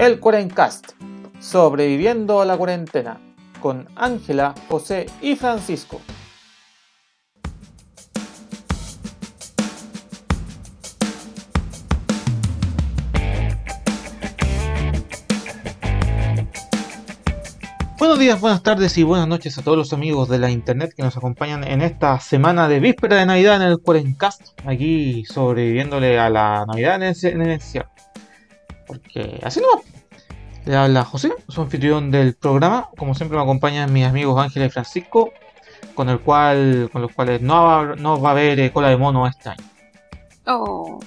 el Cuarencast, sobreviviendo a la cuarentena, con Ángela, José y Francisco. Buenos días, buenas tardes y buenas noches a todos los amigos de la internet que nos acompañan en esta semana de víspera de Navidad en el Cuarencast, aquí sobreviviéndole a la Navidad en el, en. Porque así no Le habla José, su anfitrión del programa. Como siempre me acompañan mis amigos Ángela y Francisco, con el cual, con los cuales no va, no va a haber eh, cola de mono este año. Oh.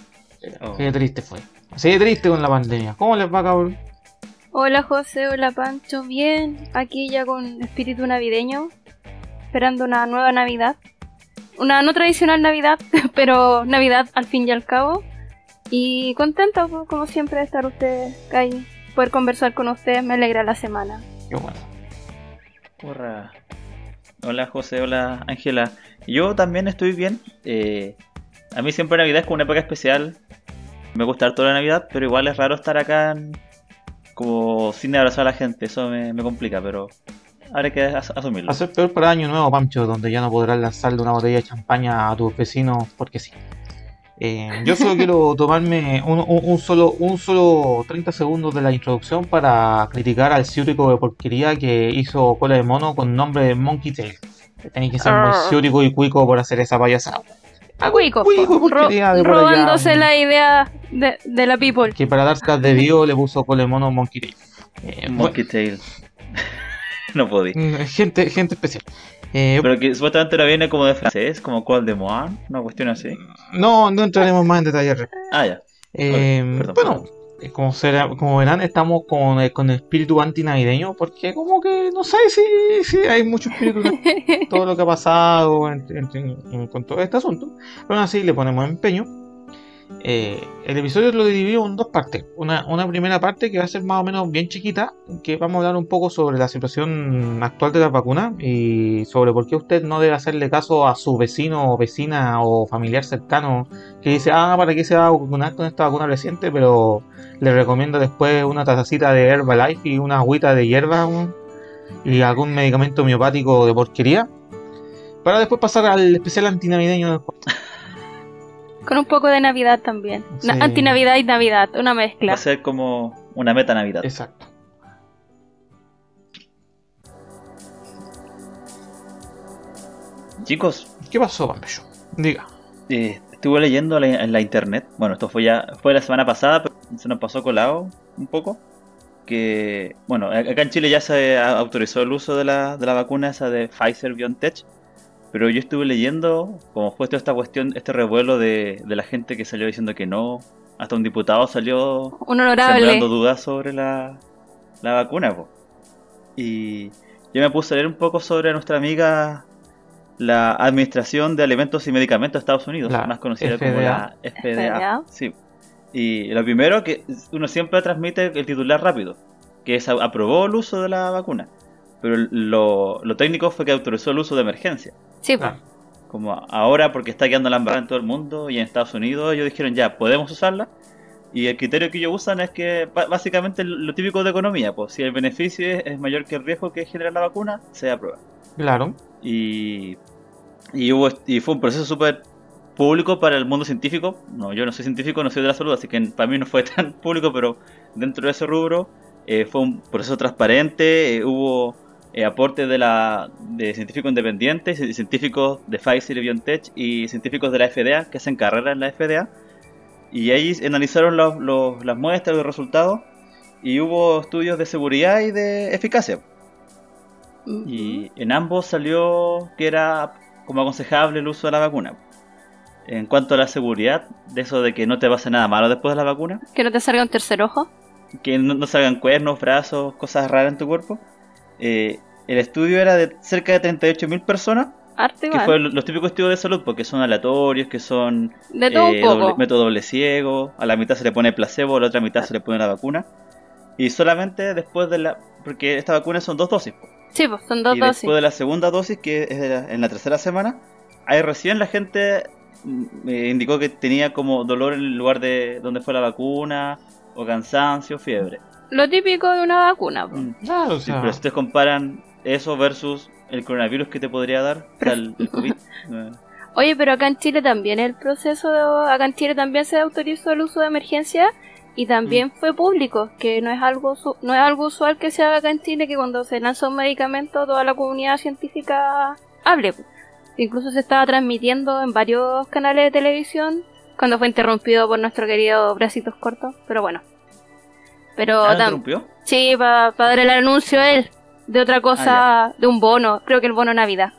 Qué triste fue. Así de triste con la pandemia. ¿Cómo les va, cabrón? Hola José, hola Pancho, bien, aquí ya con espíritu navideño, esperando una nueva Navidad. Una no tradicional Navidad, pero Navidad al fin y al cabo. Y contento, pues, como siempre, de estar ustedes ahí, poder conversar con ustedes, me alegra la semana. Qué bueno. Hola. Hola José, hola Ángela. Yo también estoy bien. Eh, a mí siempre Navidad es como una época especial. Me gusta toda la Navidad, pero igual es raro estar acá en- como sin abrazar a la gente. Eso me, me complica, pero habrá que as- asumirlo. Va a ser peor para Año Nuevo, Pancho, donde ya no podrás lanzarle una botella de champaña a tus vecinos porque sí. Eh, yo solo quiero tomarme un, un- un solo, un solo 30 segundos de la introducción para criticar al ciútico de porquería que hizo cola de mono con nombre de Monkey Tail. Tenéis que ser muy Ah. ciútico y cuico por hacer esa payasada. Cuico, Cuico, po, porquería ro- de allá. robándose la idea de, de la people. Que para dar de Dio le puso cola de mono Monkey Tail. Eh, Monkey Tail. no podí. bueno, mm, gente, gente especial. Eh, Pero que supuestamente no viene como de francés, como Col de Moine, una cuestión así. no, no entraremos más en detalle. Ah, ya. Eh, perdón, bueno, perdón. eh, como, será, como verán, estamos con, eh, con espíritu antinavideño porque como que no sé si, si hay mucho espíritu todo lo que ha pasado en- en- en- con todo este asunto. Pero aún así le ponemos empeño. Eh, el episodio lo dividimos en dos partes. Una, una primera parte que va a ser más o menos bien chiquita, que vamos a hablar un poco sobre la situación actual de las vacunas y sobre por qué usted no debe hacerle caso a su vecino o vecina o familiar cercano que dice, ah, ¿para qué se va a vacunar con esta vacuna reciente? Pero le recomiendo después una tacita de Herbalife y una agüita de hierba y algún medicamento homeopático de porquería. Para después pasar al especial antinavideño del Con un poco de Navidad también. Na- Sí. Antinavidad y Navidad, una Va mezcla. a ser como una meta Navidad. Exacto. Chicos, ¿Qué pasó, Pampello? Diga. Eh, estuve leyendo la- en la internet, bueno, esto fue ya fue la semana pasada, pero se nos pasó colado un poco, que, bueno, acá en Chile ya se autorizó el uso de la, de la vacuna esa de Pfizer BioNTech, pero yo estuve leyendo, como fue toda esta cuestión, este revuelo de, de la gente que salió diciendo que no, hasta un diputado salió Un honorable. sembrando dudas sobre la, la vacuna. po. Y yo me puse a leer un poco sobre nuestra amiga la Administración de Alimentos y Medicamentos de Estados Unidos, La más conocida como la FDA. FDA. Sí. Y lo primero que uno siempre transmite el titular rápido, que es aprobó el uso de la vacuna. Pero lo, lo técnico fue que autorizó el uso de emergencia. Sí, po. Claro. Como ahora, porque está quedando la embarrada en todo el mundo y en Estados Unidos, ellos dijeron ya, podemos usarla. Y el criterio que ellos usan es que básicamente lo típico de economía, pues si el beneficio es, es mayor que el riesgo que genera la vacuna, se aprueba. Claro. Y, y, hubo, y fue un proceso súper público para el mundo científico. No, yo no soy científico, no soy de la salud, así que para mí no fue tan público, pero dentro de ese rubro eh, fue un proceso transparente, eh, hubo eh, aporte de, la, de científicos independientes, científicos de Pfizer y BioNTech y científicos de la FDA que hacen carrera en la FDA. Y ahí analizaron los- los- las muestras, los resultados, y hubo estudios de seguridad y de eficacia. Y en ambos salió que era como aconsejable el uso de la vacuna. En cuanto a la seguridad, de eso de que no te pase nada malo después de la vacuna, Que no te salga un tercer ojo. que no, no salgan cuernos, brazos, cosas raras en tu cuerpo, eh, el estudio era de cerca de 38.000 personas, Arte que igual. fue los típicos estudios de salud, porque son aleatorios, que son De todo eh, un poco. doble- método doble ciego, a la mitad se le pone placebo, a la otra mitad se le pone la vacuna. Y solamente después de la... Porque esta vacuna son dos dosis. po. Sí, pues son dos y dosis. después de la segunda dosis, que es de la- en la tercera semana, ahí recién la gente mm, me indicó que tenía como dolor en el lugar de donde fue la vacuna, o cansancio, fiebre. Lo típico de una vacuna. po. Mm. Claro, o Sí, sea, pero si ustedes comparan eso versus el coronavirus que te podría dar, el, el COVID. Oye, pero acá en Chile también el proceso, de- acá en Chile también se autorizó el uso de emergencia y también fue público, que no es algo no es algo usual que se haga acá en Chile que cuando se lanza un medicamento toda la comunidad científica hable. Incluso se estaba transmitiendo en varios canales de televisión cuando fue interrumpido por nuestro querido Bracitos Cortos, pero bueno. Pero ¿Ah, interrumpió? Sí, para dar el anuncio a él de otra cosa, de un bono, creo que el bono Navidad.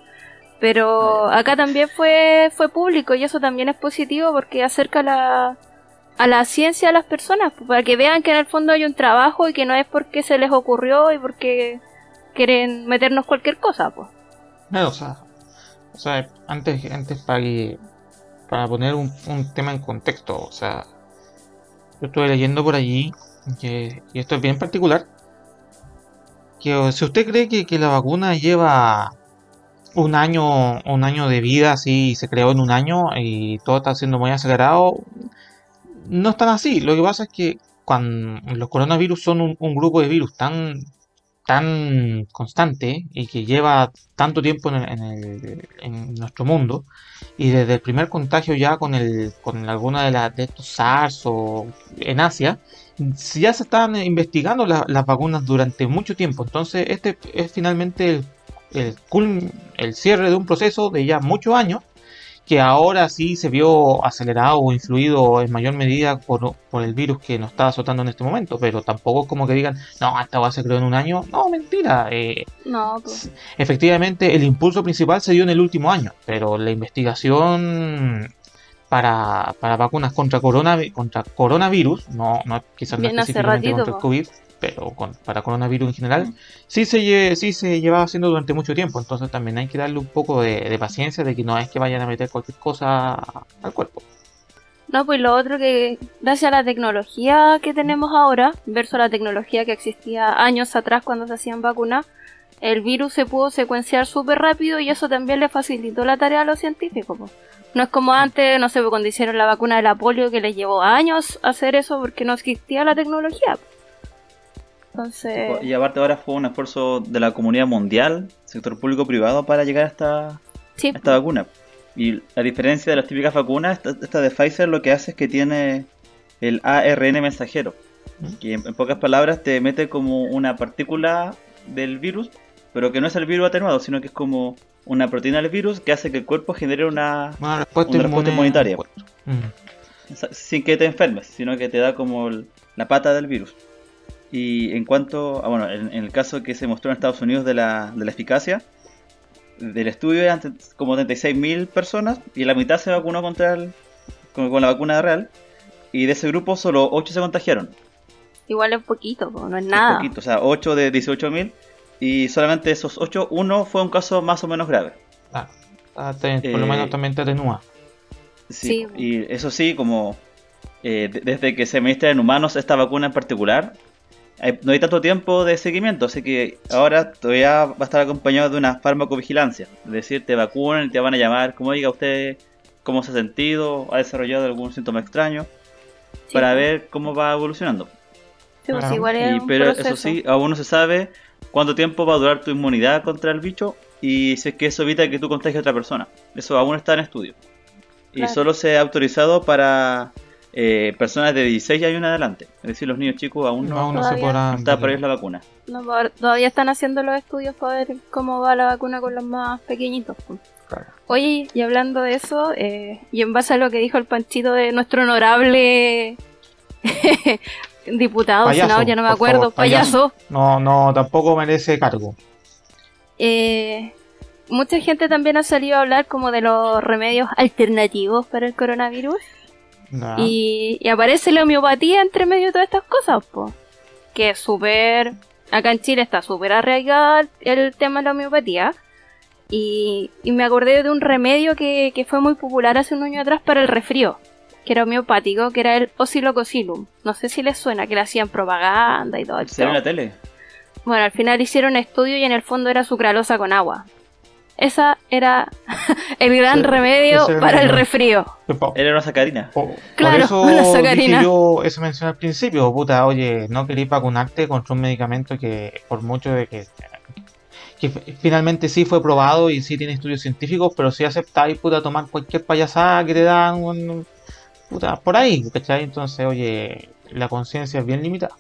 Pero Ah, acá también fue fue público y eso también es positivo porque acerca la, a la ciencia a las personas, pues, para que vean que en el fondo hay un trabajo y que no es porque se les ocurrió y porque quieren meternos cualquier cosa, pues. claro, o sea, o sea, antes, antes para que- para poner un, un tema en contexto, o sea, yo estuve leyendo por allí que, y esto es bien particular, que si usted cree que, que la vacuna lleva un año, un año de vida, así se creó en un año y todo está siendo muy acelerado, no es tan así. Lo que pasa es que cuando los coronavirus son un, un grupo de virus tan, tan constante y que lleva tanto tiempo en, nuestro mundo, y desde el primer contagio ya con el, con alguna de, las de estos SARS o en Asia, si ya se están investigando la- las vacunas durante mucho tiempo. Entonces, este es finalmente el cierre de un proceso de ya muchos años que ahora sí se vio acelerado o influido en mayor medida por, por el virus que nos está azotando en este momento, pero tampoco es como que digan, no, esta va se creó en un año. No, mentira. eh, No, pues. efectivamente, el impulso principal se dio en el último año, pero la investigación para, para vacunas contra, coronavi- contra coronavirus, no, no quizás no específicamente ratito, contra el. COVID, pero con- para coronavirus en general, sí se, lle- sí se llevaba haciendo durante mucho tiempo, entonces también hay que darle un poco de, de paciencia de que no es que vayan a meter cualquier cosa al cuerpo. No, pues lo otro que, gracias a la tecnología que tenemos ahora, versus la tecnología que existía años atrás cuando se hacían vacunas, el virus se pudo secuenciar súper rápido y eso también le facilitó la tarea a los científicos. po. No es como antes, no sé, cuando hicieron la vacuna de la polio que les llevó años hacer eso porque no existía la tecnología. po. Entonces, Y aparte ahora fue un esfuerzo de la comunidad mundial, sector público-privado, para llegar a esta, sí, a esta vacuna. Y a diferencia de las típicas vacunas, esta, esta de Pfizer lo que hace es que tiene el ARN mensajero, ¿Mm? que en, en pocas palabras te mete como una partícula del virus, pero que no es el virus atenuado, sino que es como una proteína del virus que hace que el cuerpo genere una... Una respuesta, Una respuesta inmune- inmunitaria. Mm. sin que te enfermes, sino que te da como el- la pata del virus. Y en cuanto, a, bueno, en, en el caso que se mostró en Estados Unidos de la, de la eficacia, del estudio eran como 36.000 personas y la mitad se vacunó contra el, con, con la vacuna real. Y de ese grupo solo 8 se contagiaron. igual es poquito, po, no es Es nada. poquito, o sea, 8 de 18.000. Y solamente esos 8, uno fue un caso más o menos grave. Ah, ah, te- por lo Eh, menos también te atenúa. Sí, Sí. y eso sí, como eh, de- desde que se administra en humanos esta vacuna en particular, no hay tanto tiempo de seguimiento, así que ahora todavía va a estar acompañado de una farmacovigilancia. Es decir, te vacunan y te van a llamar, como diga usted, cómo se ha sentido, ha desarrollado algún síntoma extraño, Sí, para po. ver cómo va evolucionando. Sí, pues, Claro. igual es Y- un pero proceso. eso sí, aún no se sabe cuánto tiempo va a durar tu inmunidad contra el bicho y si es que eso evita que tú contagies a otra persona. Eso aún está en estudio. Y solo se ha autorizado para eh, personas de 16 años en adelante. Es decir, los niños chicos aún No, no, aún no se Todavía. podrá. no está por ellos la vacuna. No, todavía están haciendo los estudios para ver cómo va la vacuna con los más pequeñitos. Claro. Oye, y hablando de eso, eh, y en base a lo que dijo el Panchito de nuestro honorable diputado, Payaso, senador, ya no me acuerdo, favor, payaso. payaso, No, no, tampoco merece cargo. eh, mucha gente también ha salido a hablar como de los remedios alternativos para el coronavirus. Ya. Y, y aparece la homeopatía entre medio de todas estas cosas, po. Que es súper. Acá en Chile está súper arraigada el- el tema de la homeopatía. Y, y me acordé de un remedio que, que fue muy popular hace un año atrás para el resfrío. Que era homeopático, que era el Oscillococillum. No sé si les suena, que le hacían propaganda y todo. ¿Se en la tele? Bueno, al final hicieron estudio y en el fondo era sucralosa con agua. Esa era el gran Sí, remedio para el el- resfrío. Era una sacarina. Por, Claro, por una eso sacarina. dije yo eso mencioné al principio, puta, oye, no queréis vacunarte contra un medicamento que por mucho de que, finalmente sí fue probado y sí tiene estudios científicos, pero si aceptáis, puta, tomar cualquier payasada que te dan, un- puta, por ahí, ¿cachai? Entonces, oye, la conciencia es bien limitada.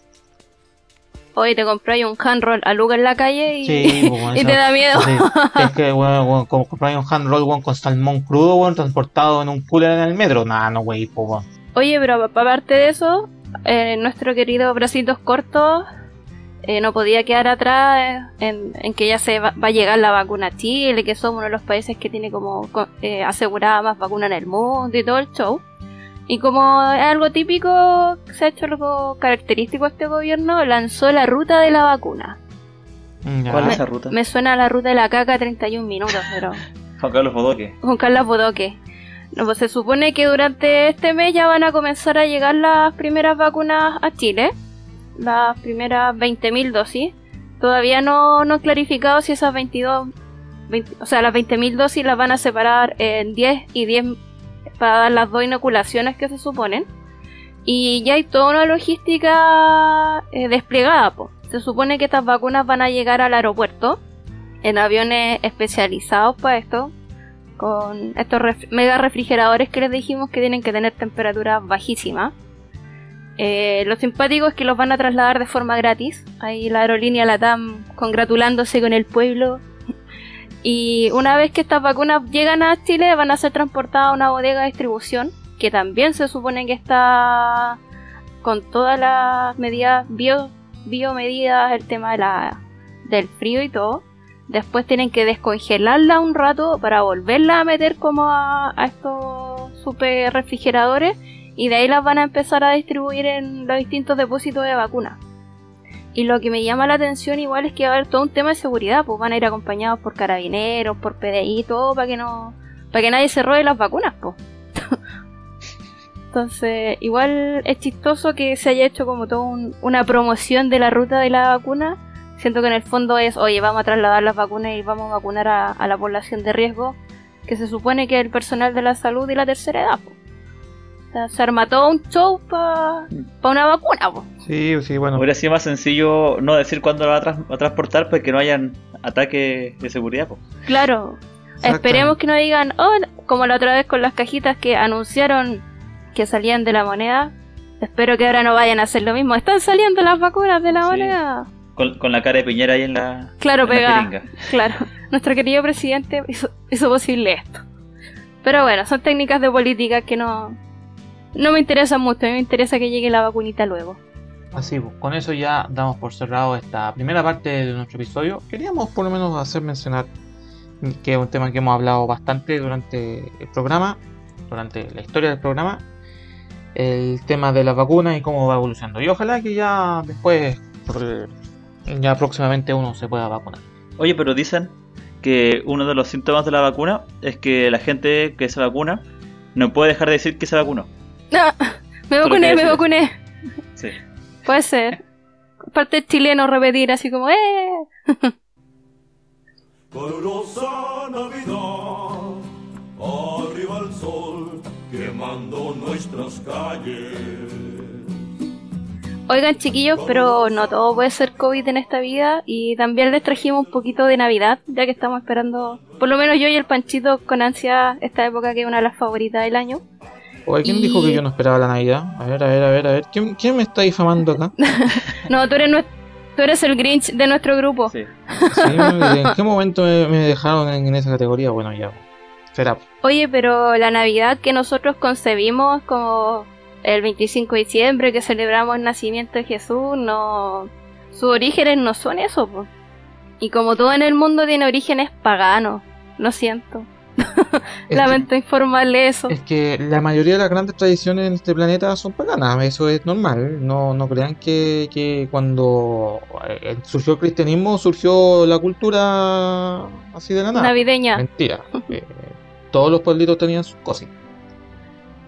Hoy te compráis un handroll a Luca en la calle y, Sí, pues, bueno, y te da miedo. sí, es que, bueno, bueno, como compráis un hand roll, weón, con salmón crudo, weón, transportado en un cooler en el metro, nada, no, wey, pues. Oye, pero aparte de eso, eh, nuestro querido Bracitos Cortos eh, no podía quedar atrás en, en que ya se va, va a llegar la vacuna a Chile, que somos uno de los países que tiene como co- eh, asegurada más vacuna en el mundo y todo el show. Y como es algo típico, se ha hecho algo característico a este gobierno, lanzó la ruta de la vacuna. Ya. ¿Cuál es esa ruta? Me suena a la ruta de la caca 31 minutos, pero... Juan Carlos Bodoque. Juan Carlos Bodoque. No, pues se supone que durante este mes ya van a comenzar a llegar las primeras vacunas a Chile. Las primeras 20.000 dosis. Todavía no, no han clarificado si esas 22... 20 o sea, las 20.000 dosis las van a separar en 10 y 10 para las dos inoculaciones que se suponen. Y ya hay toda una logística eh, desplegada. Se supone que estas vacunas van a llegar al aeropuerto en aviones especializados para esto, con estos mega refrigeradores que les dijimos que tienen que tener temperaturas bajísimas. Eh, lo simpático es que los van a trasladar de forma gratis. Ahí la aerolínea Latam congratulándose con el pueblo. Y una vez que estas vacunas llegan a Chile, van a ser transportadas a una bodega de distribución, que también se supone que está con todas las medidas bio, biomedidas, el tema de la, del frío y todo. Después tienen que descongelarla un rato para volverla a meter como a, a estos super refrigeradores y de ahí las van a empezar a distribuir en los distintos depósitos de vacunas. Y lo que me llama la atención igual es que va a haber todo un tema de seguridad, pues van a ir acompañados por carabineros, por PDI, todo para que no para que nadie se robe las vacunas, pues. Entonces, igual es chistoso que se haya hecho como toda una promoción de la ruta de la vacuna. Siento que en el fondo es, oye, vamos a trasladar las vacunas y vamos a vacunar a, a la población de riesgo, que se supone que es el personal de la salud y la tercera edad. po. Se arma todo un show para una vacuna. po. Sí, sí, bueno. Hubiera sido más sencillo no decir cuándo la va a, tras- a transportar para que no hayan ataques de seguridad. po. Claro, Exacto. esperemos que no digan, oh, como la otra vez con las cajitas que anunciaron que salían de la moneda. Espero que ahora no vayan a hacer lo mismo. Están saliendo las vacunas de la Sí. moneda. Con, con la cara de Piñera ahí en la, Claro, en pegada. Claro, nuestro querido presidente hizo, hizo posible esto. Pero bueno, son técnicas de política que no, no me interesan mucho. A mí me interesa que llegue la vacunita luego. Así, pues, con eso ya damos por cerrado esta primera parte de nuestro episodio. Queríamos por lo menos hacer mencionar que es un tema que hemos hablado bastante durante el programa, durante la historia del programa, el tema de las vacunas y cómo va evolucionando. Y ojalá que ya después, ya próximamente uno se pueda vacunar. Oye, pero dicen que uno de los síntomas de la vacuna es que la gente que se vacuna no puede dejar de decir que se vacunó. Ah, me vacuné, me decir vacuné. Sí. Puede ser. Parte chileno repetir así como, ¡eh! Calurosa Navidad, arriba el sol, quemando nuestras calles. Oigan chiquillos, pero no todo puede ser COVID en esta vida y también les trajimos un poquito de Navidad, ya que estamos esperando, por lo menos yo y el Panchito con ansia esta época que es una de las favoritas del año. Oye, ¿quién Y- dijo que yo no esperaba la Navidad? A ver, a ver, a ver, a ver. ¿Quién, quién me está difamando acá? No, tú eres, nues- tú eres el Grinch de nuestro grupo. Sí. Sí, ¿En qué momento me, me dejaron en, en esa categoría? Bueno, ya. Será. Oye, pero la Navidad que nosotros concebimos como el 25 de diciembre, que celebramos el nacimiento de Jesús, no... Sus orígenes no son eso, po. Y como todo en el mundo tiene orígenes paganos, lo siento. Lamento informarle eso. Es que la mayoría de las grandes tradiciones en este planeta son paganas, eso es normal. No, no crean que, que cuando eh, surgió el cristianismo surgió la cultura así de la nada. Navideña. Mentira. Eh, todos los pueblitos tenían sus cosas.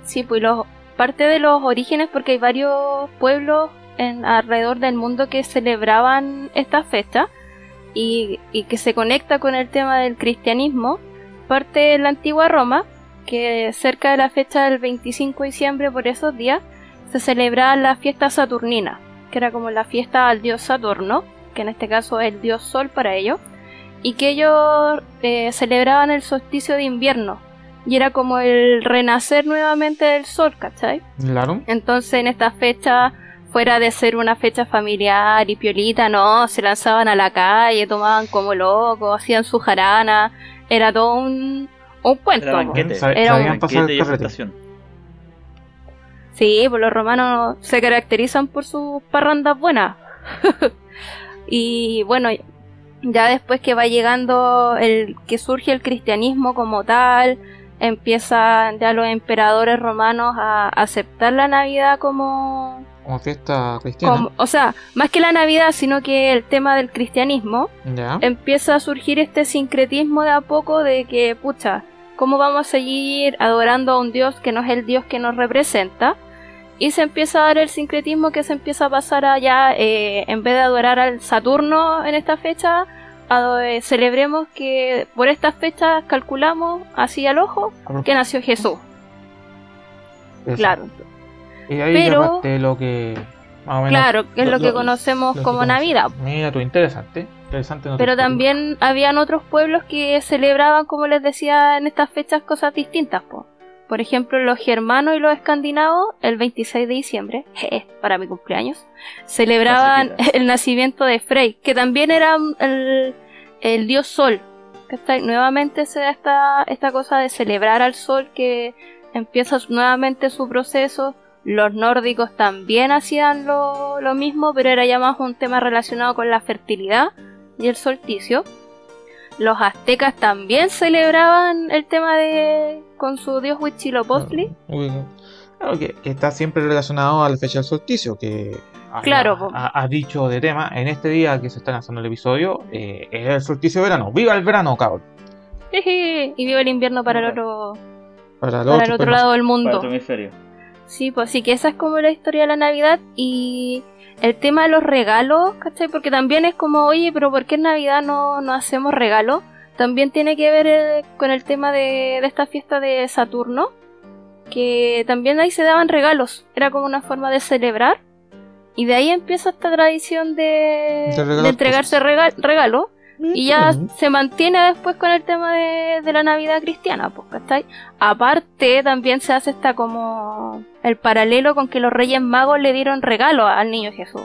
Sí, pues los, parte de los orígenes, porque hay varios pueblos en, alrededor del mundo que celebraban esta fecha. y, y que se conecta con el tema del cristianismo, parte de la antigua Roma, que cerca de la fecha del 25 de diciembre, por esos días, se celebraba la fiesta saturnina, que era como la fiesta al dios Saturno, que en este caso es el dios Sol para ellos, y que ellos eh, celebraban el solsticio de invierno, y era como el renacer nuevamente del sol, ¿cachai? Claro. Entonces en esta fecha, fuera de ser una fecha familiar y piolita, no, se lanzaban a la calle, tomaban como locos, hacían su jarana, era todo un, un cuento. Era banquete. Era un- Banquete y. Sí, pues los romanos se caracterizan por sus parrandas buenas. y bueno, ya después que va llegando el que surge el cristianismo como tal, empiezan ya los emperadores romanos a aceptar la Navidad como, Como fiesta cristiana. como o sea, más que la Navidad, sino que el tema del cristianismo empieza a surgir este sincretismo de a poco de que, pucha, ¿cómo vamos a seguir adorando a un Dios que no es el Dios que nos representa? Y se empieza a dar el sincretismo que se empieza a pasar allá, eh, en vez de adorar al Saturno en esta fecha, eh, celebremos que por estas fechas calculamos así al ojo que nació Jesús. Eso. Claro, Y ahí Pero- ya lo que. Más o menos. claro, que es lo, que conocemos lo como. Navidad. Mira tú, interesante. Interesante Pero también habían otros pueblos que celebraban, como les decía, en estas fechas cosas distintas. po. Por ejemplo, los germanos y los escandinavos, el 26 de diciembre, jeje, para mi cumpleaños, celebraban el nacimiento de Frey, que también era el, el dios sol. ¿cachai? Nuevamente se da esta, esta cosa de celebrar al sol que empieza nuevamente su proceso. Los nórdicos también hacían lo, lo mismo, pero era ya más un tema relacionado con la fertilidad y el solsticio. Los aztecas también celebraban el tema de con su dios Huitzilopochtli. Uy, Claro, que, que está siempre relacionado a la fecha del solsticio, que ha- Claro, po. ha, ha dicho de tema, en este día que se está lanzando el episodio, eh, es el solsticio de verano. ¡Viva el verano, cabrón! Y viva el invierno para el otro, Para, para el otro lado del Para mundo. otro hemisferio. Sí, pues sí que esa es como la historia de la Navidad y el tema de los regalos, ¿cachai? Porque también es como, oye, pero ¿por qué en Navidad no, no hacemos regalos? También tiene que ver eh, con el tema de, de esta fiesta de Saturno, que también ahí se daban regalos, era como una forma de celebrar. Y de ahí empieza esta tradición de, De entregarse rega- regalos. Y ya se mantiene después con el tema de, de la Navidad cristiana, pues, ¿cachai? Aparte, también se hace esta como el paralelo con que los Reyes Magos le dieron regalo al niño Jesús.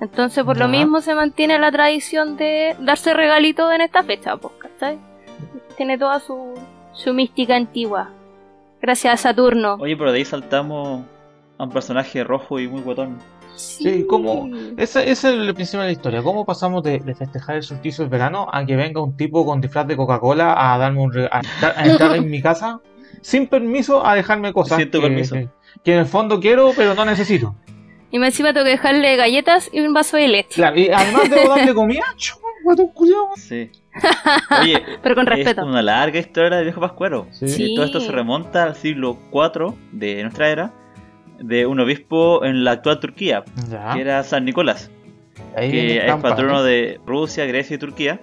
Entonces, por lo mismo se mantiene la tradición de darse regalitos en esta fecha, pues, ¿cachai? Tiene toda su, su mística antigua. Gracias a Saturno. Oye, pero de ahí saltamos a un personaje rojo y muy guatón. Sí, ¿cómo? Ese, ese es el principio de la historia. ¿Cómo pasamos de, de festejar el solsticio del verano a que venga un tipo con disfraz de Coca-Cola a darme un re- a, entrar, a entrar en mi casa sin permiso a dejarme cosas Sin que, permiso. que- que en el fondo quiero pero no necesito? Y me encima tengo que dejarle galletas y un vaso de leche. Claro, y además debo darle comida. Sí. Oye, Pero con respeto. es una larga historia del viejo Pascuero. Sí. Sí. Todo esto se remonta al siglo IV de nuestra era, de un obispo en la actual Turquía, Ya. que era San Nicolás, Ahí que es patrono de Rusia, Grecia y Turquía.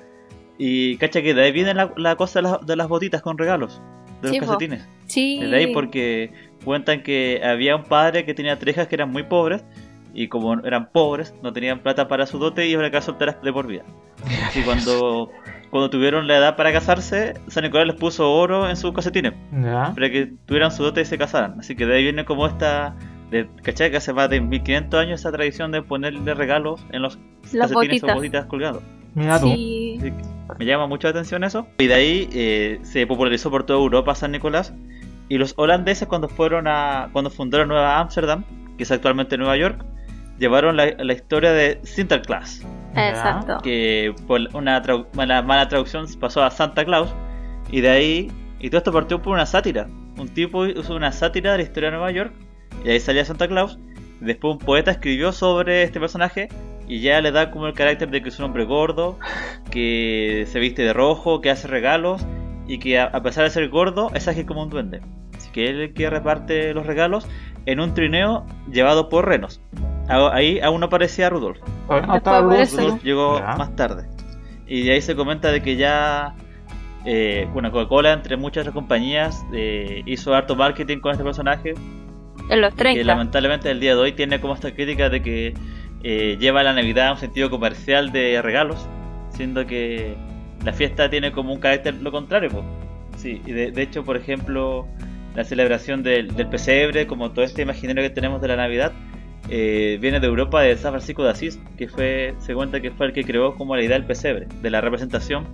Y cacha que de ahí viene la, la cosa de, las- de las botitas con regalos, de los Sí, calcetines. Sí. De ahí porque cuentan que había un padre que tenía tres hijas que eran muy pobres y como eran pobres no tenían plata para su dote y iban a quedar solteras de por vida. Y cuando, cuando tuvieron la edad para casarse, San Nicolás les puso oro en sus calcetines Ya. para que tuvieran su dote y se casaran. Así que de ahí viene como esta, de, ¿cachai? Que hace más de 1500 años esa tradición de ponerle regalos en los Las calcetines botitas. o botitas colgados. Mira tú. Sí. Así que me llama mucho la atención eso. Y de ahí eh, se popularizó por toda Europa San Nicolás. Y los holandeses cuando fueron a. cuando fundaron Nueva Ámsterdam, que es actualmente Nueva York, llevaron la, la historia de Sinterklaas. Exacto. Que por una trau- mala, mala traducción pasó a Santa Claus. Y de ahí. Y todo esto partió por una sátira. Un tipo hizo una sátira de la historia de Nueva York. Y ahí salía Santa Claus. Después un poeta escribió sobre este personaje. Y ya le da como el carácter de que es un hombre gordo. Que se viste de rojo. Que hace regalos. Y que a, a pesar de ser gordo, es ágil como un duende. Así que él es el que reparte los regalos. En un trineo llevado por renos. A- Ahí aún no aparecía Rudolf. No estaba. Rudolf llegó Ya. más tarde. Y de ahí se comenta de que ya, eh, bueno, Coca-Cola, entre muchas otras compañías, eh, hizo harto marketing con este personaje. En los Que 30. lamentablemente el día de hoy tiene como esta crítica de que eh, lleva la Navidad a un sentido comercial de regalos, siendo que la fiesta tiene como un carácter lo contrario. po. Sí, y de, de hecho, por ejemplo, la celebración del, del pesebre, como todo este imaginario que tenemos de la Navidad, eh, viene de Europa de San Francisco de Asís, que fue, se cuenta que fue el que creó como la idea del pesebre, de la representación,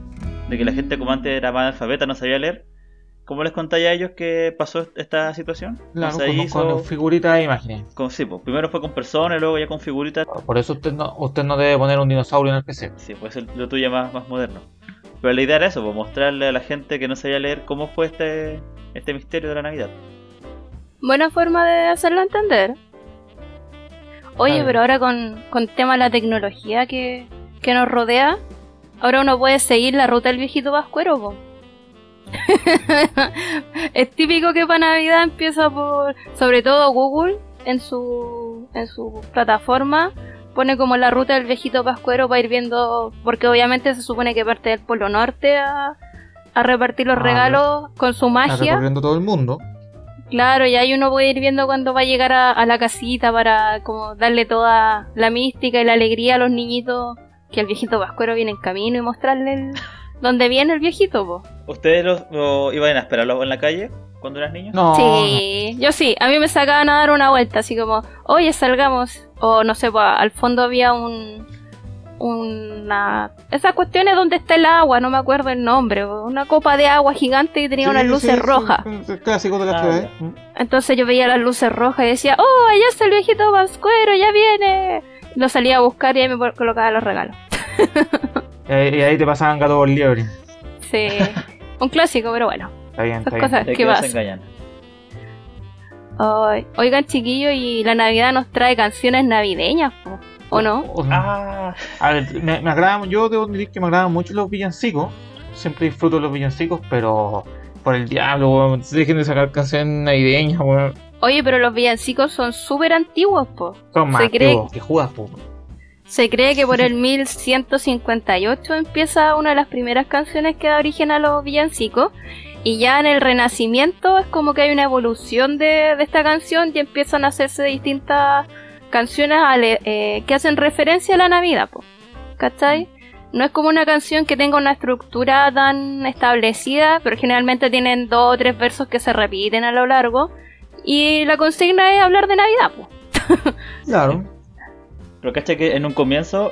de que la gente como antes era más alfabeta, no sabía leer. ¿Cómo les contáis a ellos que pasó esta situación? Claro, con, hizo- con figuritas de imágenes. con- sí, pues, primero fue con personas, luego ya con figuritas. Por eso usted no, usted no debe poner un dinosaurio en el PC. Sí, pues es lo tuyo más, más moderno. Pero la idea era eso, pues, mostrarle a la gente que no sabía leer cómo fue este, este misterio de la Navidad. Buena forma de hacerlo entender. Oye, Claro. pero ahora con, con tema de la tecnología que, que nos rodea, ahora uno puede seguir la ruta del viejito vascuero, po. es típico que para Navidad empieza por, sobre todo Google, en su, en su plataforma, pone como la ruta del viejito pascuero para ir viendo, porque obviamente se supone que parte del Polo Norte a, a repartir los Ah, regalos con su Está magia. recorriendo todo el mundo. Claro, y ahí uno puede ir viendo cuando va a llegar a, a la casita para como darle toda la mística y la alegría a los niñitos que el viejito pascuero viene en camino y mostrarle el, dónde viene el viejito, po. ¿Ustedes lo, lo iban a esperarlo en la calle cuando eras niño? No, Sí, yo sí, a mí me sacaban a dar una vuelta, así como, oye, salgamos, o no sé, pues, al fondo había un, una, esas cuestiones donde está el agua, no me acuerdo el nombre, una copa de agua gigante y tenía Sí, unas luces sí, rojas. es el clásico de las Ah. Entonces yo veía las luces rojas y decía, oh, allá está el viejito Pascuero, ya viene. Lo salía a buscar y ahí me colocaba los regalos. Eh, y ahí te pasaban gato por liebre. Sí, un clásico, pero bueno. Está bien, Esas está bien. cosas. ¿De ¿Qué qué vas vas? engañan? Ay, oigan, chiquillos, y la Navidad nos trae canciones navideñas, po, ¿o no? O- o- Ah, A ver, me, me agrada, yo debo admitir que me agradan mucho los villancicos. Siempre disfruto los villancicos, pero por el diablo, weón. Dejen de sacar canciones navideñas, weón. Oye, pero los villancicos son súper antiguos, po. Son más Se cree- antiguos que Judas, po. Se cree que por el 1158 empieza una de las primeras canciones que da origen a los villancicos. Y ya en el Renacimiento es como que hay una evolución de, de esta canción y empiezan a hacerse distintas canciones ale- eh, que hacen referencia a la Navidad. po. ¿Cachai? No es como una canción que tenga una estructura tan establecida, pero generalmente tienen dos o tres versos que se repiten a lo largo. Y la consigna es hablar de Navidad. po. Claro. pero cacha que en un comienzo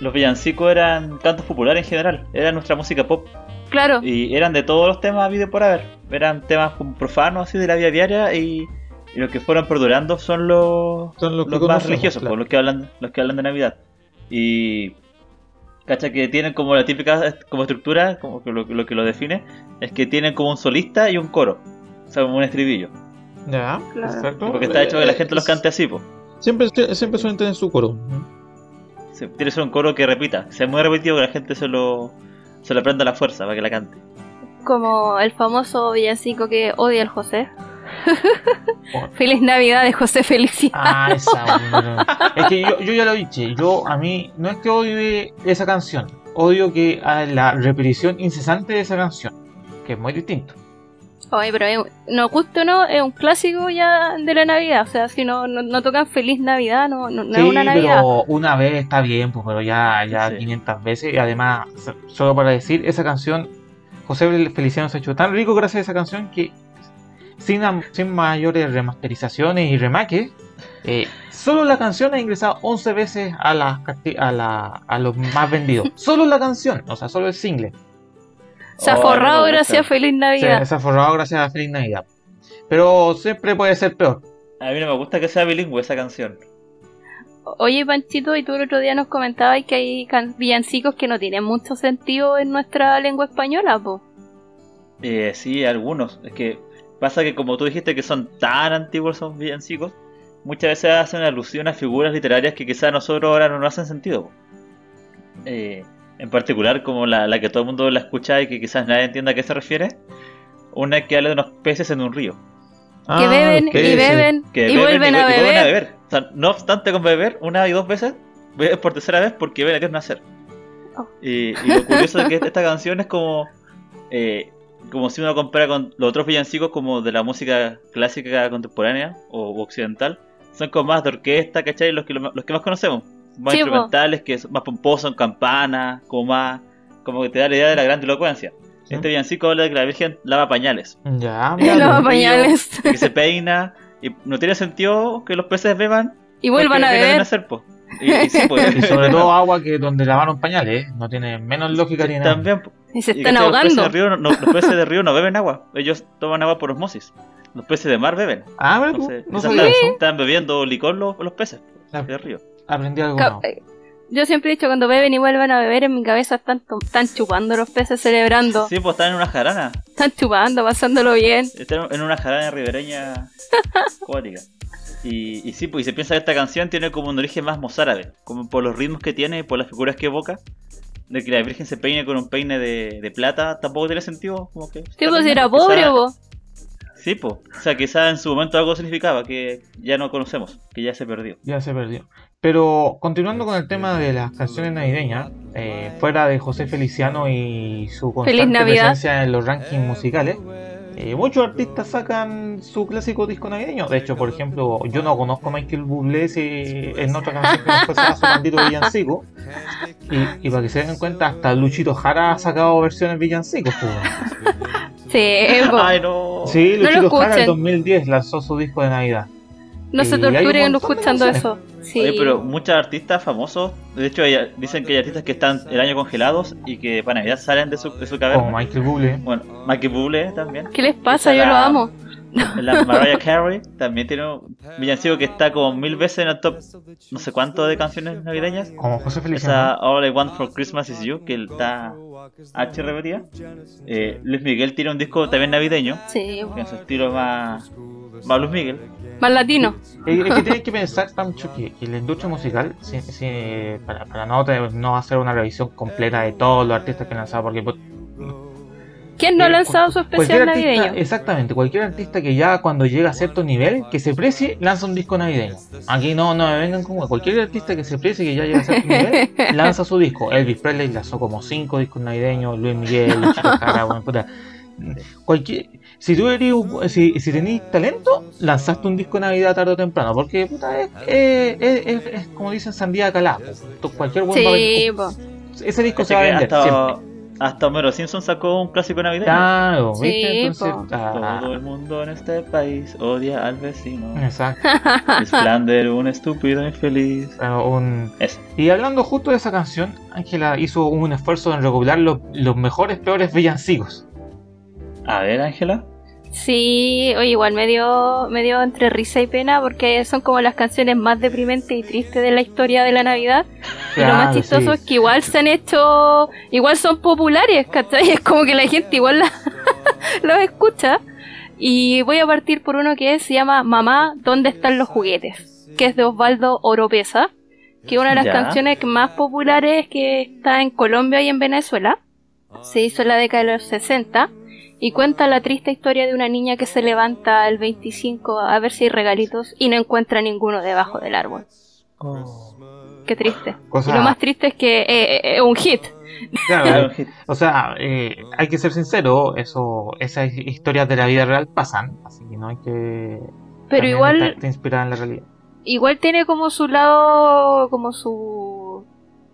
los villancicos eran cantos populares en general, era nuestra música pop Claro. y eran de todos los temas habidos por haber. Eran temas como profanos así de la vida diaria y, y los que fueron perdurando son los, Son los más religiosos, claro. pues, los que hablan los que hablan de Navidad. Y cacha que tienen como la típica como estructura, como que lo, lo que lo define, es que tienen como un solista y un coro, o sea, como un estribillo. Ya, Claro. exacto. Porque está hecho que la Eh, gente los cante así, pues. Siempre, siempre suelen tener su coro. Sí, Tiene que ser un coro que repita, sea muy repetido que la gente se lo, se lo aprenda a la fuerza para que la cante. Como el famoso villancico que odia el José. Feliz Navidad de José Felicidad. Ah, esa. Es que yo, yo ya lo dije, yo a mí no es que odie esa canción, odio que a la repetición incesante de esa canción, que es muy distinto. Oye, pero no justo no, es un clásico ya de la Navidad. O sea, si no, no, no tocan Feliz Navidad, no, no, no sí, es una Navidad. pero una vez está bien, pues, pero ya, ya Sí. 500 veces, y además, so- solo para decir, esa canción, José Feliciano se ha hecho tan rico gracias a esa canción que sin, sin mayores remasterizaciones y remakes, eh, solo la canción ha ingresado 11 veces a, las casti- a, la, a los más vendidos. solo la canción, o sea, solo el single. Se ha Oh, forrado gracias a Feliz Se, Navidad. se ha forrado gracias a Feliz Navidad. Pero siempre puede ser peor. A mí no me gusta que sea bilingüe esa canción. Oye, Panchito, y tú el otro día nos comentabas que hay can- villancicos que no tienen mucho sentido en nuestra lengua española, po. Eh, sí, algunos. Es que pasa que como tú dijiste que son tan antiguos esos villancicos, muchas veces hacen alusión a figuras literarias que quizás a nosotros ahora no nos hacen sentido. Eh, en particular, como la, la que todo el mundo la escucha y que quizás nadie entienda a qué se refiere, una que habla de unos peces en un río. que Ah, beben ok, y beben Que y beben vuelven y, a y vuelven a beber. beber. O sea, no obstante con beber una y dos veces, beben por tercera vez porque ven a Dios nacer. Oh. Y, y lo curioso es que esta canción es como. eh, como si uno compara con los otros villancicos como de la música clásica contemporánea o occidental. Son como más de orquesta, ¿cachai? Los que, los que más conocemos. Más Sí, po. instrumentales, que son más pomposos, en campanas, como más. Como que te da la idea de la grandilocuencia. Sí. Este villancico habla de que la Virgen lava pañales. Ya, Y mira, pañales. que se peina. Y no tiene sentido que los peces beban. Y vuelvan a beber. po. Y, y sí, pues. Y sobre todo agua que donde lavaron pañales, ¿eh? no tiene menos lógica ni nada. También. Y se Y están ¿cachai? Los peces, ahogando. de río no, no- los peces de río no beben agua. Ellos toman agua por osmosis. Los peces de mar beben. Ah, tú, Entonces, no sabía están, eso. están bebiendo licor los, los peces de río. Aprendí algo Ca- nuevo. eh, Yo siempre he dicho cuando beben y vuelvan a beber, en mi cabeza están, están chupando los peces, celebrando. Sí, pues están en una jarana. Están chupando, pasándolo bien. Están en una jarana ribereña acuática. Y, y sí, pues y se piensa que esta canción tiene como un origen más mozárabe, como por los ritmos que tiene y por las figuras que evoca. De que la Virgen se peine con un peine de, de plata, tampoco tiene sentido. Como que Sí, pues era pobre, vos. Sí, pues. O sea, quizá en su momento algo significaba que ya no conocemos, que ya se perdió. Ya se perdió. Pero continuando con el tema de las canciones navideñas, eh, fuera de José Feliciano y su constante presencia en los rankings musicales, eh, muchos artistas sacan su clásico disco navideño. De hecho, por ejemplo, yo no conozco a Michael Bublé si en otra canción que no fue su maldito villancico. Y, y para que se den cuenta, hasta Luchito Jara ha sacado versiones villancicos. pues. Sí. Ay, no. Sí, No Luchito Jara en escuchen. 2010 lanzó su disco de Navidad. No se torturen escuchando eso. Sí. Oye, pero muchos artistas famosos, de hecho hay- dicen que hay artistas que están el año congelados y que para Navidad salen de su, de su Como caverna. Michael Bublé. Bueno, Michael Bublé también. ¿Qué les pasa? Yo lo la- amo. La Mariah Carey también tiene un villancico que está como mil veces en el top no sé cuánto de canciones navideñas. Como José Feliciano. Esa All I Want for Christmas is You, que está H repetida. Eh, Luis Miguel tiene un disco también navideño, Sí, en su estilo más, más Luis Miguel. Más latino. Es es que tienes que pensar, Pancho, que, que la industria musical, si- si- para, para no, te- no hacer una revisión completa de todos los artistas que han lanzado, porque pues, ¿Quién no ha lanzado su especial artista, navideño? exactamente, cualquier artista que ya cuando llega a cierto nivel, que se precie, lanza un disco navideño. Aquí no, no me vengan con cualquier artista que se precie, que ya llega a cierto nivel, lanza su disco. Elvis Presley lanzó como cinco discos navideños, Luis Miguel, Luchito Jara, bueno, puta. Cualquier, si tú eres si, si tenés talento, lanzaste un disco de Navidad tarde o temprano, porque puta, es, es, es- es- es como dicen sandía calada. po. Cualquier buen va a Sí, ese disco se va a vender hasta, siempre. Hasta Homero Simpson sacó un clásico navideño. Claro, Sí, ¿viste? Entonces, po. ah, Todo el mundo en este país odia al vecino. exacto. Es Flander un estúpido infeliz. Claro, un- Eso. Y hablando justo de esa canción, Ángela hizo un esfuerzo en recopilar los, los mejores, peores villancicos. A ver, Ángela. Sí, oye, igual me dio, me dio entre risa y pena porque son como las canciones más deprimentes y tristes de la historia de la Navidad. y lo más chistoso sí. es que igual se han hecho, igual son populares, ¿cachai? Es como que la gente igual la- los escucha. Y voy a partir por uno que se llama Mamá, ¿dónde están los juguetes? Que es de Osvaldo Oropesa, que es una de las Ya. canciones más populares que está en Colombia y en Venezuela. Se hizo en la década de los 60 y cuenta la triste historia de una niña que se levanta el 25 a ver si hay regalitos y no encuentra ninguno debajo del árbol. Qué triste. Cosa- Y lo más triste es que eh, eh, es un hit. Claro, o sea, eh, hay que ser sincero, eso, esas historias de la vida real pasan, así que no hay que Pero igual, estar inspirada en la realidad. igual tiene como su lado, como su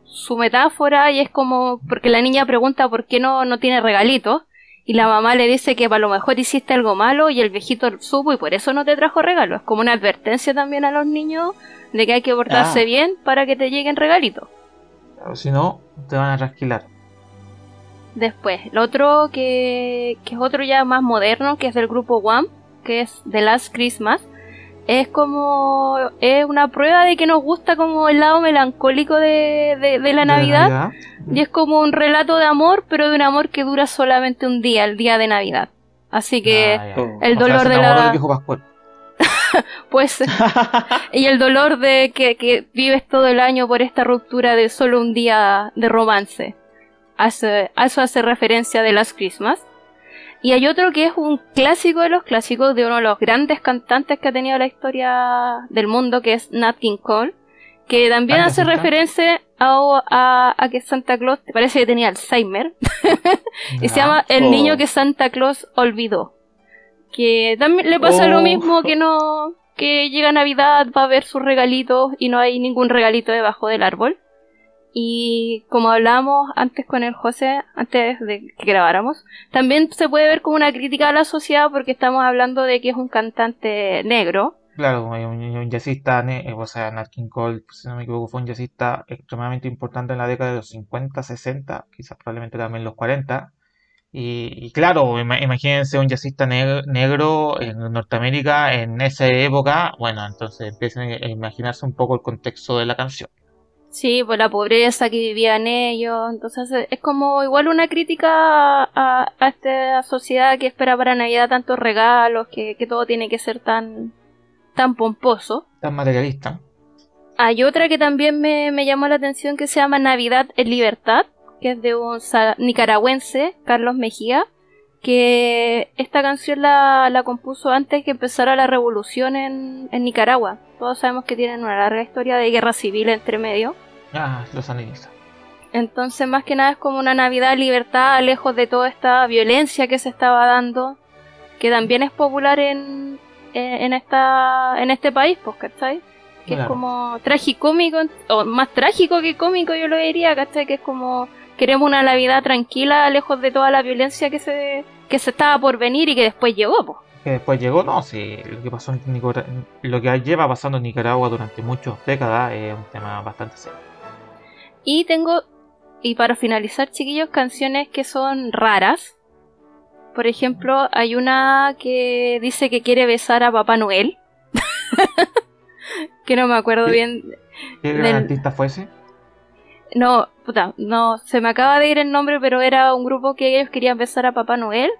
su metáfora y es como porque la niña pregunta por qué no, no tiene regalitos y la mamá le dice que a lo mejor hiciste algo malo y el viejito supo y por eso no te trajo regalo. Es como una advertencia también a los niños de que hay que portarse Ah. bien para que te lleguen regalitos. Si no, te van a rasquilar. Después, el otro que, que es otro ya más moderno, que es del grupo One, que es The Last Christmas, es como es una prueba de que nos gusta como el lado melancólico de, de- de la De Navidad y es como un relato de amor, pero de un amor que dura solamente un día, el día de Navidad. Así que, Ah. Oh. el O sea, dolor de la- del viejo Pascual. pues, y el dolor de que, que vives todo el año por esta ruptura de solo un día de romance. Hace, a eso hace referencia de Last Christmas. Y hay otro que es un clásico de los clásicos de uno de los grandes cantantes que ha tenido la historia del mundo, que es Nat King Cole, que también hace referencia, a, a- a que Santa Claus, te parece que tenía Alzheimer, y se llama El Oh. niño que Santa Claus olvidó. Que también le pasa lo Oh. mismo que no que llega Navidad, va a ver sus regalitos y no hay ningún regalito debajo del árbol. Y como hablamos antes con el José, antes de que grabáramos, también se puede ver como una crítica a la sociedad porque estamos hablando de que es un cantante negro. Claro, un, un jazzista, eh, o sea, Nat King Cole, si no me equivoco, fue un jazzista extremadamente importante en la década de los 50, 60, quizás probablemente también los 40. Y, claro, ima- imagínense un jazzista neg- negro en Norteamérica en esa época. Bueno, entonces empiecen a imaginarse un poco el contexto de la canción. Sí, por la pobreza que vivían ellos. Entonces es como igual una crítica a, a- esta sociedad que espera para Navidad tantos regalos, que, que todo tiene que ser tan, tan pomposo. Tan materialista. Hay otra que también me, me llamó la atención que se llama Navidad en Libertad, que es de un nicaragüense, Carlos Mejía, que esta canción la, la compuso antes que empezara la revolución en, en Nicaragua. Todos sabemos que tienen una larga historia de guerra civil entre medio. Ah, los. Entonces, más que nada es como una Navidad libertad, lejos de toda esta violencia que se estaba dando, que también es popular en, en, esta, en este país, pues, ¿cachai? Que es como tragicómico, o más trágico que cómico, yo lo diría, ¿cachai? Que es como queremos una Navidad tranquila, lejos de toda la violencia que se, que se estaba por venir y que después llegó, pues. Que después llegó, no, sí, lo que pasó en Nicara- lo que lleva pasando en Nicaragua durante muchas décadas es un tema bastante serio. Y tengo, y para finalizar, chiquillos, canciones que son raras. Por ejemplo, hay una que dice que quiere besar a Papá Noel. que no me acuerdo bien. ¿Qué Del- artista fue ese? No, puta, no, se me acaba de ir el nombre, pero era un grupo que ellos querían besar a Papá Noel.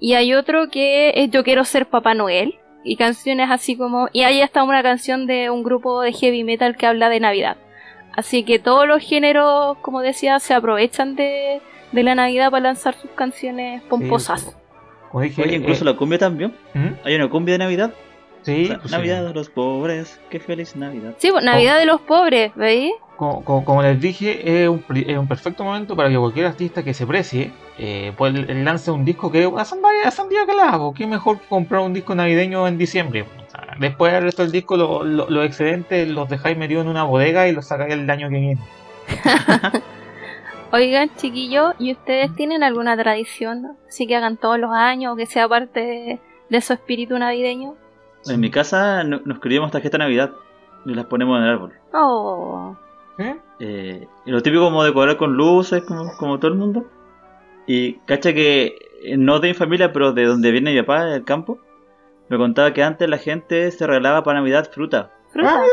Y hay otro que es Yo quiero ser Papá Noel. Y canciones así como... Y hay hasta una canción de un grupo de heavy metal que habla de Navidad. Así que todos los géneros, como decía, se aprovechan de, de la Navidad para lanzar sus canciones pomposas. Como dije, Oye, incluso eh, la cumbia también. ¿Mm? Hay una cumbia de Navidad. Sí, O sea, pues sí. Navidad de los pobres. Qué feliz Navidad. Sí, pues, Navidad de los pobres, ¿veis? Como, como- como les dije, es un, pri- es un perfecto momento para que cualquier artista que se precie eh, pues lance un disco que una sandía, sandía que la hago. ¿Qué mejor que comprar un disco navideño en diciembre? O sea, después el resto del disco, lo- lo- los excedentes los dejáis metidos en una bodega y los sacáis el año que viene. Oigan, chiquillos, ¿y ustedes tienen alguna tradición? Así que hagan todos los años o que sea parte de, de su espíritu navideño. En mi casa no- nos escribimos tarjeta de Navidad y las ponemos en el árbol. Oh, ¿Eh? Eh, lo típico como decorar con luces, como, como todo el mundo. Y cacha que eh, no de mi familia, pero de donde viene mi papá, del campo, me contaba que antes la gente se regalaba para Navidad fruta. fruta. Ah.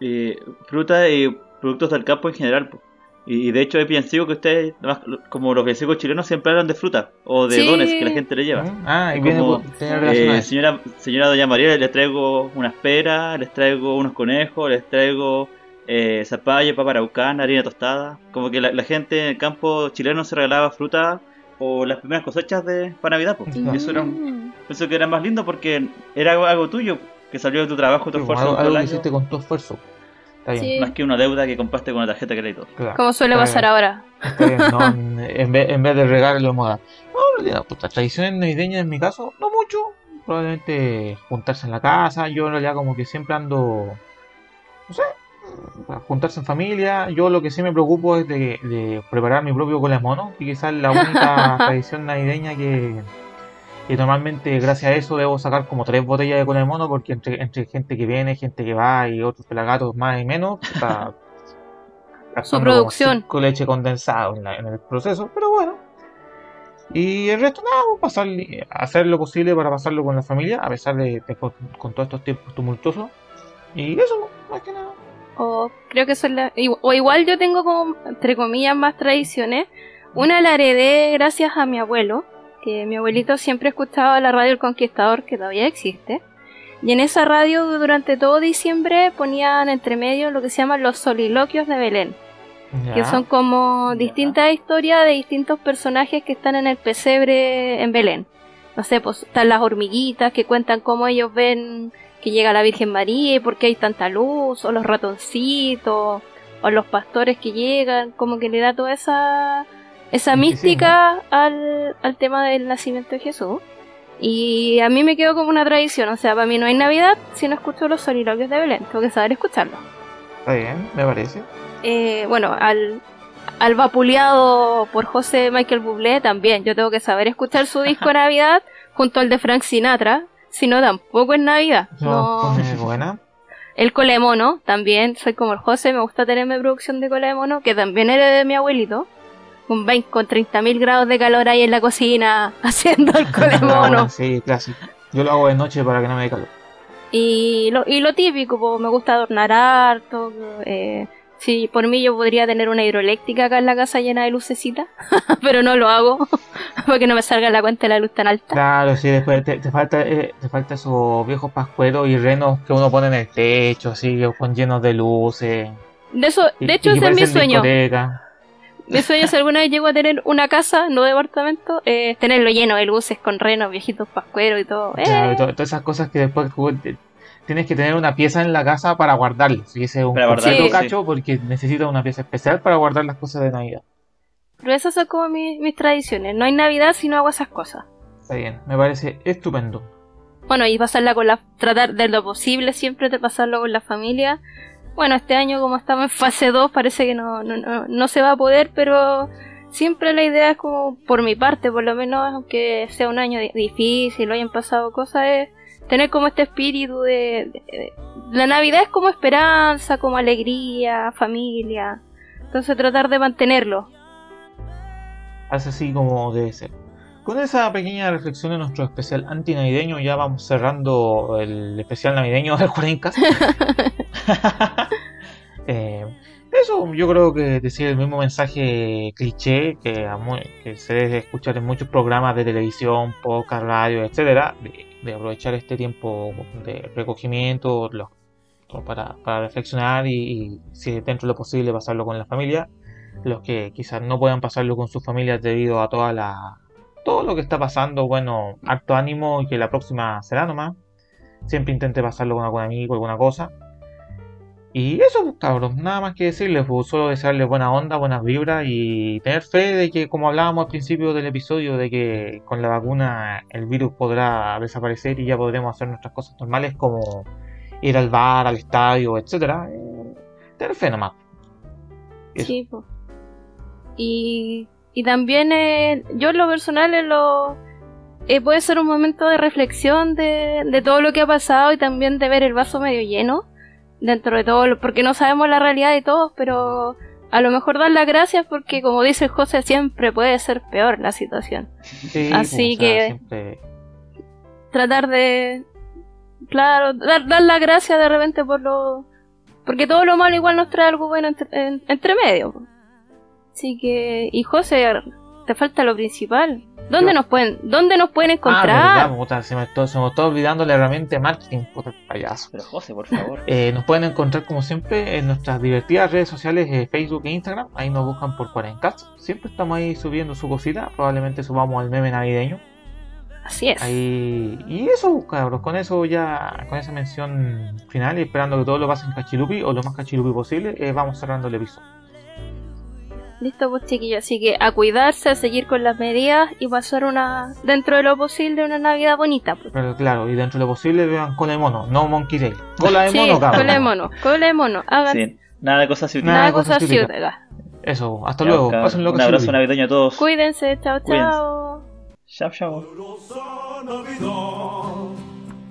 Y fruta y productos del campo en general. po. Y, y de hecho es villancico que ustedes, como los villancicos chilenos, siempre hablan de fruta o de Sí. dones que la gente le lleva. Ah, y como, Eh, señora, señora Doña María, les traigo unas peras, les traigo unos conejos, les traigo eh, zapallo, papa araucana, harina tostada. Como que la, la gente en el campo chileno se regalaba fruta o las primeras cosechas de para Navidad. Claro. Y eso era un- Mm. pienso que era más lindo porque era algo, algo tuyo, que salió de tu trabajo, tu esfuerzo algo, algo que hiciste con tu esfuerzo. Está bien. Sí. más que una deuda que compraste con una tarjeta de crédito. claro. Como suele Está pasar bien. ahora. Está bien, no, en, vez, en vez de regalarlo moda. No, en realidad, puta, tradiciones navideñas en mi caso, no mucho. Probablemente juntarse en la casa. Yo en realidad como que siempre ando, no sé, juntarse en familia. Yo lo que sí me preocupo es de, de preparar mi propio cola de mono, que quizás la única tradición navideña que, que normalmente gracias a eso debo sacar como tres botellas de cola de mono, porque entre, entre gente que viene, gente que va y otros pelagatos más y menos, está como producción. cinco leche condensado en, la- en el proceso, pero bueno. Y el resto nada, pues, pasar, hacer lo posible para pasarlo con la familia, a pesar de, de con, con todos estos tiempos tumultuosos. Y eso, más que nada. O creo que son la- igu- O igual yo tengo como, entre comillas, más tradiciones. Una la heredé gracias a mi abuelo, que mi abuelito siempre escuchaba la radio El Conquistador, que todavía existe. Y en esa radio durante todo diciembre ponían entre medio lo que se llaman los soliloquios de Belén, que son como Ya. distintas historias de distintos personajes que están en el pesebre en Belén. No sé, pues están las hormiguitas que cuentan cómo ellos ven que llega la Virgen María y por qué hay tanta luz, o los ratoncitos, o los pastores que llegan, como que le da toda esa, esa mística al, al tema del nacimiento de Jesús. Y a mí me quedó como una tradición, o sea, para mí no hay Navidad si no escucho los soliloquios de Belén, tengo que saber escucharlos. Está bien, me parece. Eh, bueno, al, al vapuleado por José Michael Bublé también, yo tengo que saber escuchar su disco Navidad junto al de Frank Sinatra, si no tampoco es Navidad. No, No. buena. El cole de mono, también soy como el José, me gusta tener mi producción de cole de mono, que también era de mi abuelito. Un 20 con 30.000 grados de calor ahí en la cocina, haciendo el cole de mono. Sí, clásico. Yo lo hago de noche para que no me dé calor. Y lo, y lo típico, pues, me gusta adornar harto. Eh, si por mí yo podría tener una hidroeléctrica acá en la casa llena de lucecitas, pero no lo hago, porque no me salga la cuenta de la luz tan alta. Claro, sí, después te, te falta eh, te falta esos viejos pascueros y renos que uno pone en el techo, así, con llenos de luces. De, eso, y- de hecho, ese es mi sueño. discoteca. Mi sueño, si alguna vez llego a tener una casa, no departamento, eh, tenerlo lleno de luces con renos, viejitos pascueros y todo. Eh, Claro, to- todas esas cosas que después tienes que tener una pieza en la casa para guardarlas. Y ese es un sí. cacho porque necesitas una pieza especial para guardar las cosas de Navidad. Pero esas son como mis, mis tradiciones. No hay Navidad si no hago esas cosas. Está bien, me parece estupendo. Bueno, y pasarla con la. tratar de lo posible siempre de pasarlo con la familia. Bueno, este año, como estamos en fase 2, parece que no, no, no, no se va a poder, pero siempre la idea es como, por mi parte, por lo menos, aunque sea un año di- difícil o hayan pasado cosas, es tener como este espíritu de, de- de- La Navidad es como esperanza, como alegría, familia. Entonces tratar de mantenerlo. Hace así como debe ser. Con esa pequeña reflexión de nuestro especial antinavideño, ya vamos cerrando el especial navideño de Cuarencas. Eh, eso yo creo que decir el mismo mensaje cliché que, que se debe escuchar en muchos programas de televisión, podcast, radio, etcétera, de, aprovechar este tiempo de recogimiento lo- para, para reflexionar y, y si dentro de lo posible pasarlo con la familia. Los que quizás no puedan pasarlo con sus familias debido a toda la todo lo que está pasando, bueno, harto ánimo y que la próxima será nomás. Siempre intente pasarlo con algún amigo, alguna cosa. Y eso, pues, cabros, nada más que decirles, pues, solo desearles buena onda, buenas vibras y tener fe de que, como hablábamos al principio del episodio, de que con la vacuna el virus podrá desaparecer y ya podremos hacer nuestras cosas normales como ir al bar, al estadio, etcétera. Eh, tener fe nomás. Eso. Sí, po. Y, y también eh, yo en lo personal en lo, eh, puede ser un momento de reflexión de todo lo que ha pasado y también de ver el vaso medio lleno dentro de todo, lo- porque no sabemos la realidad de todos, pero a lo mejor dar las gracias porque como dice José siempre puede ser peor la situación. Sí, Así o sea, que- siempre- Tratar de, claro, dar, dar las gracias de repente por lo, porque todo lo malo igual nos trae algo bueno entre, en- entre medio. Así que, y José, te falta lo principal. ¿Dónde Yo- nos pueden, dónde nos pueden Ah, encontrar? verdad, puta, se me, está, se me está olvidando la herramienta de marketing, puta payaso. Pero José, por favor. Eh, nos pueden encontrar como siempre en nuestras divertidas redes sociales eh, Facebook e Instagram. Ahí nos buscan por Cuarencast. Siempre estamos ahí subiendo su cosita. Probablemente subamos el meme navideño. Así es. Ahí... Y eso, cabros. Con eso ya, con esa mención final y esperando que todo lo pase en cachilupi o lo más cachilupi posible, eh, vamos cerrando el episodio. Listo, pues chiquillos. Así que a cuidarse, a seguir con las medidas y pasar una, dentro de lo posible, una Navidad bonita. Pues. Pero claro, y dentro de lo posible vean cola de mono, no monkey tail. Cola de Sí, mono, cabros. cola de mono, cola de mono. Hagan Sí, nada de cosas útiles. Nada de cosas ciúticas. Eso, hasta Ya, luego. cabros, Pásenlo Un abrazo cachilupi. navideño a todos. Cuídense, chao, chao. Chao, chao.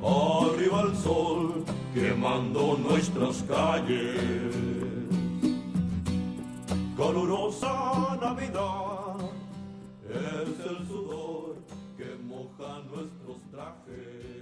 Arriba el sol quemando nuestras calles. Calurosa Navidad, es el sudor que moja nuestros trajes.